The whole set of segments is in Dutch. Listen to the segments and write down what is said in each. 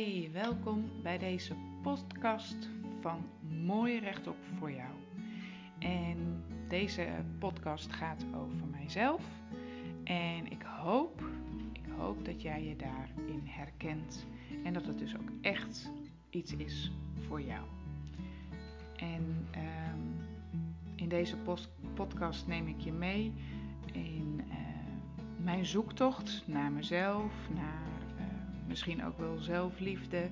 Hey, welkom bij deze podcast van Mooi Rechtop voor jou. En deze podcast gaat over mijzelf. En ik hoop, ik hoop dat jij je daarin herkent. En dat het dus ook echt iets is voor jou. En um, in deze podcast neem ik je mee in uh, mijn zoektocht naar mezelf, naar misschien ook wel zelfliefde.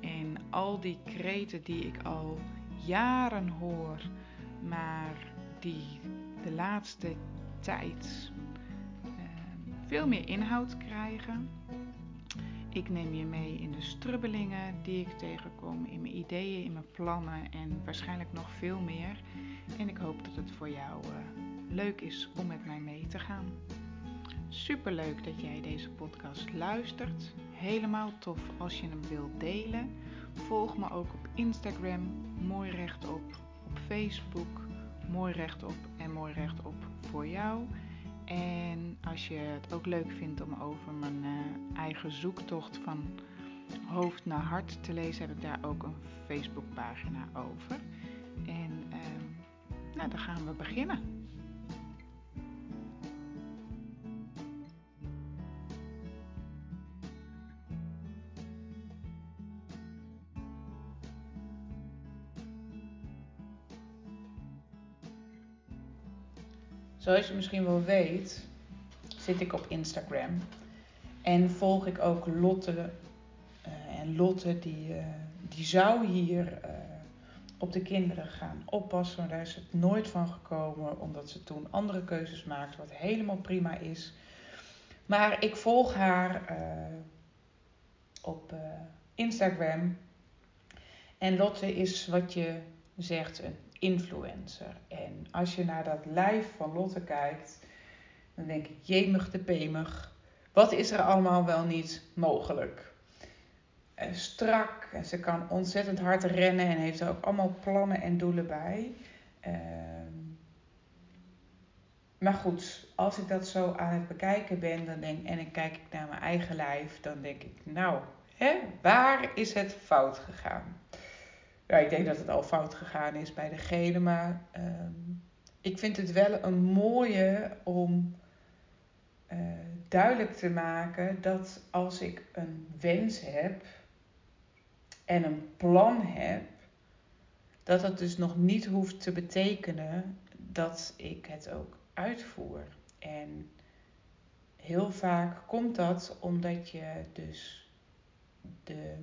En al die kreten die ik al jaren hoor, maar die de laatste tijd uh, veel meer inhoud krijgen. Ik neem je mee in de strubbelingen die ik tegenkom, in mijn ideeën, in mijn plannen en waarschijnlijk nog veel meer. En ik hoop dat het voor jou uh, leuk is om met mij mee te gaan. Super leuk dat jij deze podcast luistert. Helemaal tof als je hem wilt delen. Volg me ook op Instagram, mooi rechtop, op Facebook, mooi rechtop en mooi rechtop voor jou. En als je het ook leuk vindt om over mijn uh, eigen zoektocht van hoofd naar hart te lezen, heb ik daar ook een Facebookpagina over. En uh, nou, dan gaan we beginnen. Zoals je misschien wel weet, zit ik op Instagram. En volg ik ook Lotte. Uh, en Lotte die, uh, die zou hier uh, op de kinderen gaan oppassen. Maar daar is het nooit van gekomen. Omdat ze toen andere keuzes maakte. Wat helemaal prima is. Maar ik volg haar op Instagram. En Lotte is wat je zegt een influencer. En als je naar dat lijf van Lotte kijkt, dan denk ik, jemig de pemig. Wat is er allemaal wel niet mogelijk? En strak en ze kan ontzettend hard rennen en heeft er ook allemaal plannen en doelen bij. Uh, maar goed, als ik dat zo aan het bekijken ben dan denk, en ik kijk naar mijn eigen lijf, dan denk ik, nou, hè, waar is het fout gegaan? Ja, ik denk dat het al fout gegaan is bij degene. Maar um, ik vind het wel een mooie om uh, duidelijk te maken dat als ik een wens heb en een plan heb, dat dat dus nog niet hoeft te betekenen dat ik het ook uitvoer. En heel vaak komt dat omdat je dus de,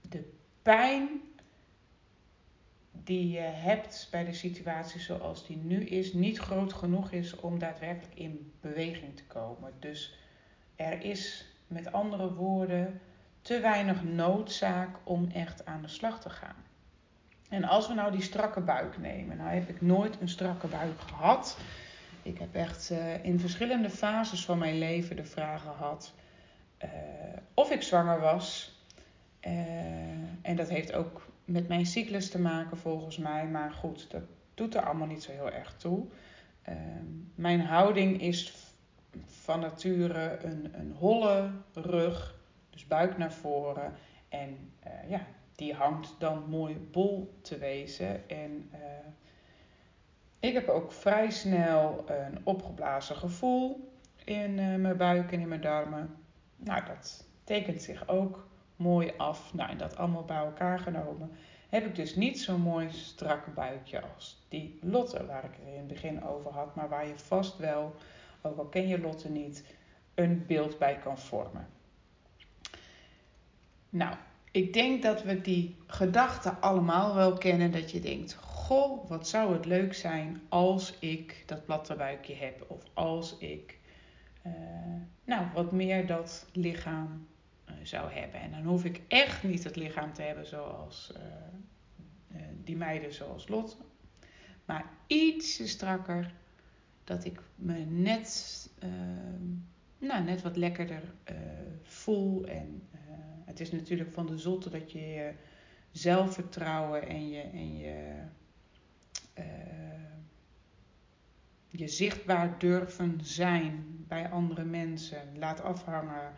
de pijn die je hebt bij de situatie zoals die nu is, niet groot genoeg is om daadwerkelijk in beweging te komen. Dus er is met andere woorden te weinig noodzaak om echt aan de slag te gaan. En als we nou die strakke buik nemen, nou heb ik nooit een strakke buik gehad. Ik heb echt uh, in verschillende fases van mijn leven de vraag gehad uh, of ik zwanger was. Uh, en dat heeft ook met mijn cyclus te maken volgens mij. Maar goed, dat doet er allemaal niet zo heel erg toe. Uh, mijn houding is van nature een, een holle rug, dus buik naar voren. En uh, ja, die hangt dan mooi bol te wezen. En uh, ik heb ook vrij snel een opgeblazen gevoel in mijn buik en in mijn darmen. Nou, dat tekent zich ook mooi af. Nou, en dat allemaal bij elkaar genomen heb ik dus niet zo'n mooi strak buikje als die Lotte waar ik het in het begin over had, maar waar je vast wel, ook al ken je Lotte niet, een beeld bij kan vormen. Nou, ik denk dat we die gedachte allemaal wel kennen dat je denkt, goh, wat zou het leuk zijn als ik dat platte buikje heb of als ik uh, nou, wat meer dat lichaam zou hebben. En dan hoef ik echt niet het lichaam te hebben zoals uh, uh, die meiden zoals Lot. Maar iets strakker, dat ik me net, nou, net wat lekkerder voel. En het is natuurlijk van de zotte dat je je zelfvertrouwen en je, en je, je zichtbaar durven zijn bij andere mensen laat afhangen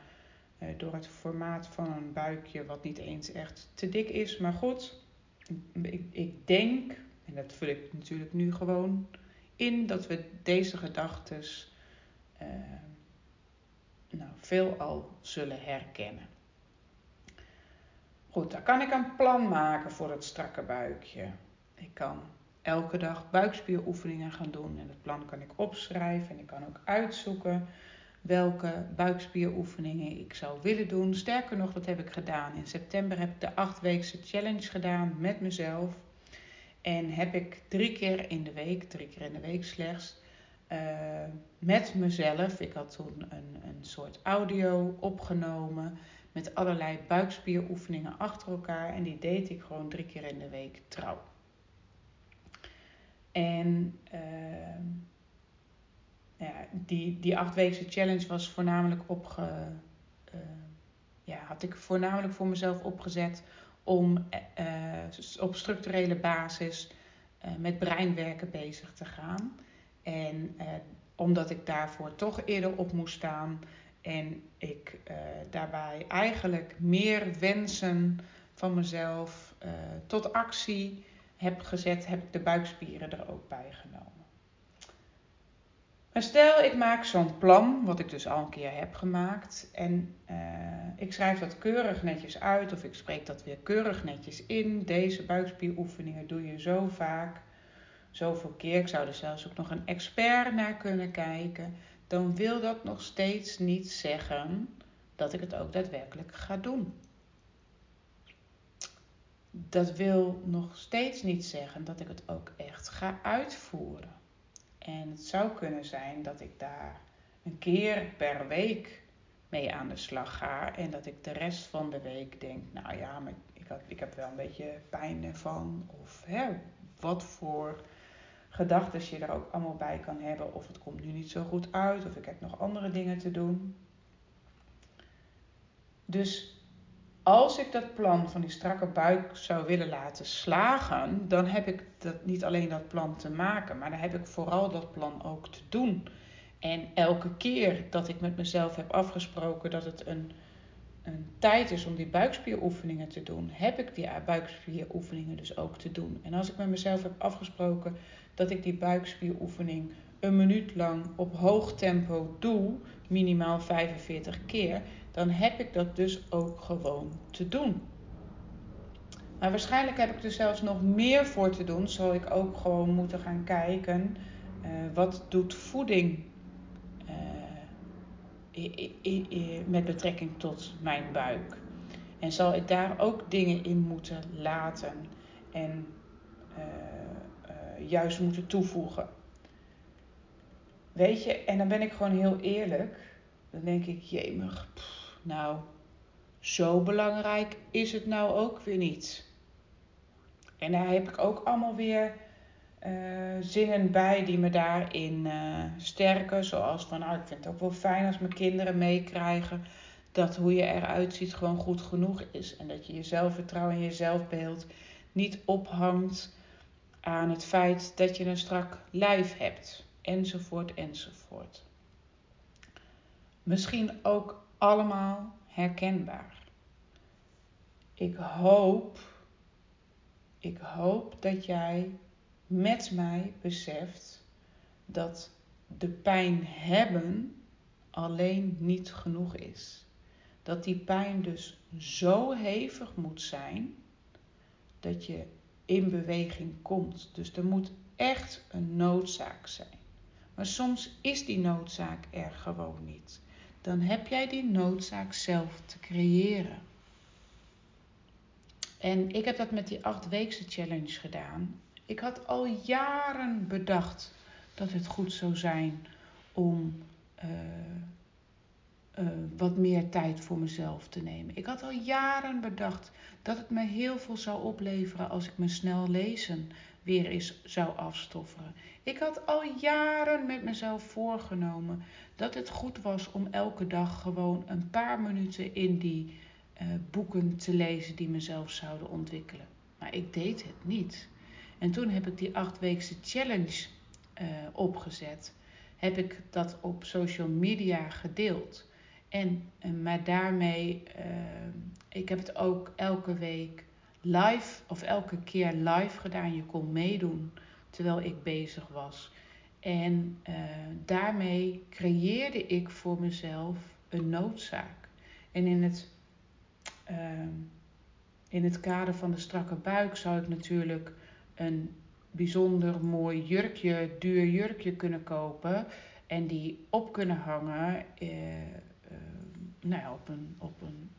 door het formaat van een buikje, wat niet eens echt te dik is. Maar goed, ik, ik denk, en dat vul ik natuurlijk nu gewoon in, dat we deze gedachten uh, nou, veelal zullen herkennen. Goed, dan kan ik een plan maken voor het strakke buikje. Ik kan elke dag buikspieroefeningen gaan doen en het plan kan ik opschrijven en ik kan ook uitzoeken welke buikspieroefeningen ik zou willen doen. Sterker nog, dat heb ik gedaan. In september heb ik de achtweekse challenge gedaan met mezelf. En heb ik drie keer in de week, drie keer in de week slechts, uh, met mezelf. Ik had toen een, een soort audio opgenomen met allerlei buikspieroefeningen achter elkaar. En die deed ik gewoon drie keer in de week trouw. En uh, ja, die, die achtweekse challenge was voornamelijk opge, uh, ja, had ik voornamelijk voor mezelf opgezet om uh, op structurele basis uh, met breinwerken bezig te gaan. En omdat ik daarvoor toch eerder op moest staan en ik daarbij eigenlijk meer wensen van mezelf tot actie heb gezet, heb ik de buikspieren er ook bij genomen. Maar stel, ik maak zo'n plan, wat ik dus al een keer heb gemaakt, en uh, ik schrijf dat keurig netjes uit, of ik spreek dat weer keurig netjes in. Deze buikspieroefeningen doe je zo vaak, zoveel keer. Ik zou er zelfs ook nog een expert naar kunnen kijken. Dan wil dat nog steeds niet zeggen dat ik het ook daadwerkelijk ga doen. Dat wil nog steeds niet zeggen dat ik het ook echt ga uitvoeren. En het zou kunnen zijn dat ik daar een keer per week mee aan de slag ga. En dat ik de rest van de week denk, nou ja, maar ik, had, ik heb wel een beetje pijn ervan. Of hè, wat voor gedachten je er ook allemaal bij kan hebben. Of het komt nu niet zo goed uit. Of ik heb nog andere dingen te doen. Dus als ik dat plan van die strakke buik zou willen laten slagen, dan heb ik dat, niet alleen dat plan te maken, maar dan heb ik vooral dat plan ook te doen. En elke keer dat ik met mezelf heb afgesproken dat het een, een tijd is om die buikspieroefeningen te doen, heb ik die buikspieroefeningen dus ook te doen. En als ik met mezelf heb afgesproken dat ik die buikspieroefening een minuut lang op hoog tempo doe, minimaal 45 keer, dan heb ik dat dus ook gewoon te doen. Maar waarschijnlijk heb ik er zelfs nog meer voor te doen. Zal ik ook gewoon moeten gaan kijken. Uh, wat doet voeding uh, met betrekking tot mijn buik? En zal ik daar ook dingen in moeten laten en uh, juist moeten toevoegen? Weet je, en dan ben ik gewoon heel eerlijk. Dan denk ik, jemig, nou, zo belangrijk is het nou ook weer niet. En daar heb ik ook allemaal weer uh, zinnen bij die me daarin uh, sterken. Zoals van, nou, ik vind het ook wel fijn als mijn kinderen meekrijgen dat hoe je eruit ziet gewoon goed genoeg is. En dat je je zelfvertrouwen en je zelfbeeld niet ophangt aan het feit dat je een strak lijf hebt. Enzovoort, enzovoort. Misschien ook allemaal herkenbaar. Ik hoop, ik hoop dat jij met mij beseft dat de pijn hebben alleen niet genoeg is. Dat die pijn dus zo hevig moet zijn dat je in beweging komt. Dus er moet echt een noodzaak zijn. Maar soms is die noodzaak er gewoon niet dan heb jij die noodzaak zelf te creëren. En ik heb dat met die achtweekse challenge gedaan. Ik had al jaren bedacht dat het goed zou zijn om uh, uh, wat meer tijd voor mezelf te nemen. Ik had al jaren bedacht dat het me heel veel zou opleveren als ik me snel lezen weer eens zou afstofferen. Ik had al jaren met mezelf voorgenomen dat het goed was om elke dag gewoon een paar minuten in die uh, boeken te lezen die mezelf zouden ontwikkelen. Maar ik deed het niet. En toen heb ik die achtweekse challenge uh, opgezet. Heb ik dat op social media gedeeld. En, maar daarmee, ik heb het ook elke week live of elke keer live gedaan. Je kon meedoen terwijl ik bezig was. En uh, daarmee creëerde ik voor mezelf een noodzaak. En in het, uh, in het kader van de strakke buik zou ik natuurlijk een bijzonder mooi jurkje, duur jurkje kunnen kopen. En die op kunnen hangen uh, nou ja, op, een, op, een,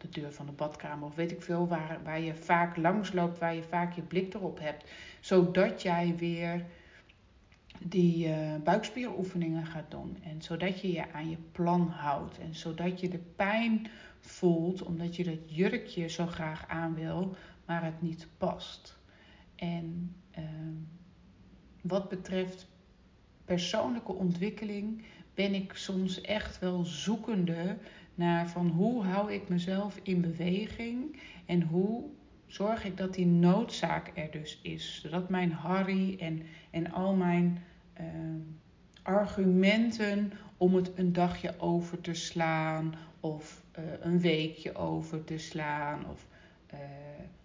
de deur van de badkamer of weet ik veel, waar, waar je vaak langs loopt, waar je vaak je blik erop hebt. Zodat jij weer die uh, buikspieroefeningen gaat doen. En zodat je je aan je plan houdt. En zodat je de pijn voelt omdat je dat jurkje zo graag aan wil, maar het niet past. En uh, wat betreft persoonlijke ontwikkeling ben ik soms echt wel zoekende van hoe hou ik mezelf in beweging en hoe zorg ik dat die noodzaak er dus is. Zodat mijn Harry en, en al mijn uh, argumenten om het een dagje over te slaan of uh, een weekje over te slaan of uh,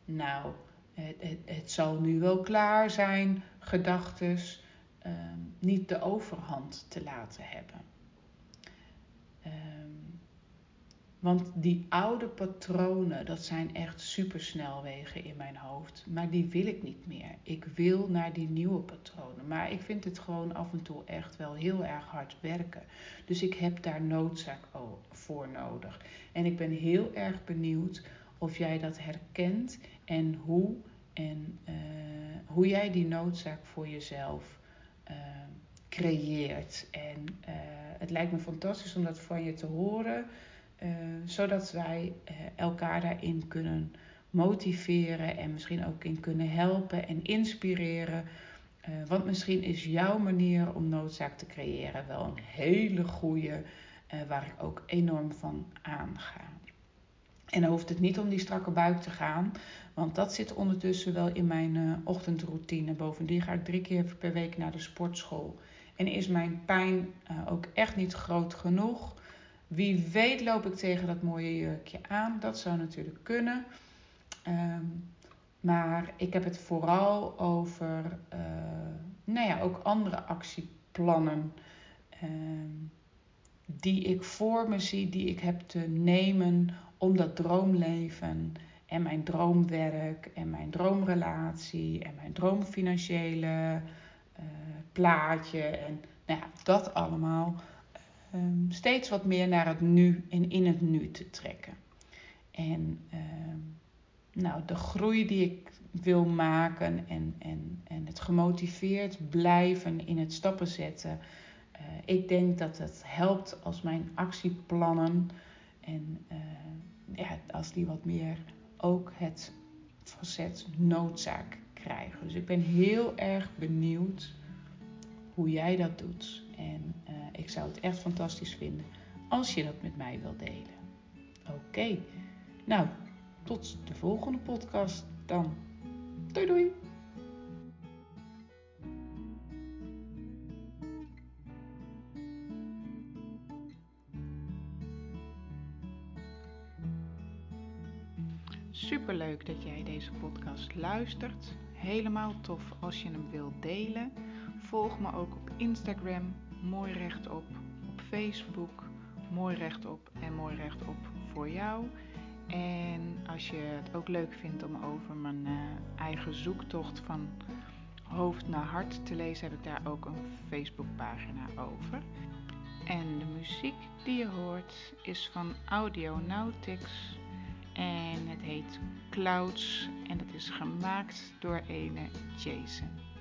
nou, het, het, het, zal nu wel klaar zijn, gedachtes, ehm, niet de overhand te laten hebben. Um, want die oude patronen, dat zijn echt supersnelwegen in mijn hoofd. Maar die wil ik niet meer. Ik wil naar die nieuwe patronen. Maar ik vind het gewoon af en toe echt wel heel erg hard werken. Dus ik heb daar noodzaak voor nodig. En ik ben heel erg benieuwd of jij dat herkent en hoe. En uh, hoe jij die noodzaak voor jezelf uh, creëert. En uh, het lijkt me fantastisch om dat van je te horen. Uh, zodat wij uh, elkaar daarin kunnen motiveren en misschien ook in kunnen helpen en inspireren. Uh, want misschien is jouw manier om noodzaak te creëren wel een hele goede, waar ik ook enorm van aanga. En dan hoeft het niet om die strakke buik te gaan, want dat zit ondertussen wel in mijn ochtendroutine. Bovendien ga ik drie keer per week naar de sportschool. En is mijn pijn ook echt niet groot genoeg wie weet loop ik tegen dat mooie jurkje aan. Dat zou natuurlijk kunnen. Um, maar ik heb het vooral over, uh, nou ja, ook andere actieplannen. Um, die ik voor me zie, die ik heb te nemen om dat droomleven en mijn droomwerk en mijn droomrelatie en mijn droomfinanciële uh, plaatje en nou ja, dat allemaal um, steeds wat meer naar het nu en in het nu te trekken. En um, nou, de groei die ik wil maken en, en, en het gemotiveerd blijven in het stappen zetten. Uh, ik denk dat het helpt als mijn actieplannen en uh, ja, als die wat meer ook het facet noodzaak krijgen. Dus ik ben heel erg benieuwd hoe jij dat doet. Ik zou het echt fantastisch vinden als je dat met mij wilt delen. Oké, nou, tot de volgende podcast dan. Doei doei! Superleuk dat jij deze podcast luistert. Helemaal tof als je hem wilt delen. Volg me ook op Instagram Mooi Rechtop, op Facebook Mooi Rechtop en Mooi Rechtop voor jou. En als je het ook leuk vindt om over mijn uh, eigen zoektocht van hoofd naar hart te lezen, heb ik daar ook een Facebookpagina over. En de muziek die je hoort is van Audionautics en het heet Clouds en het is gemaakt door ene Jason.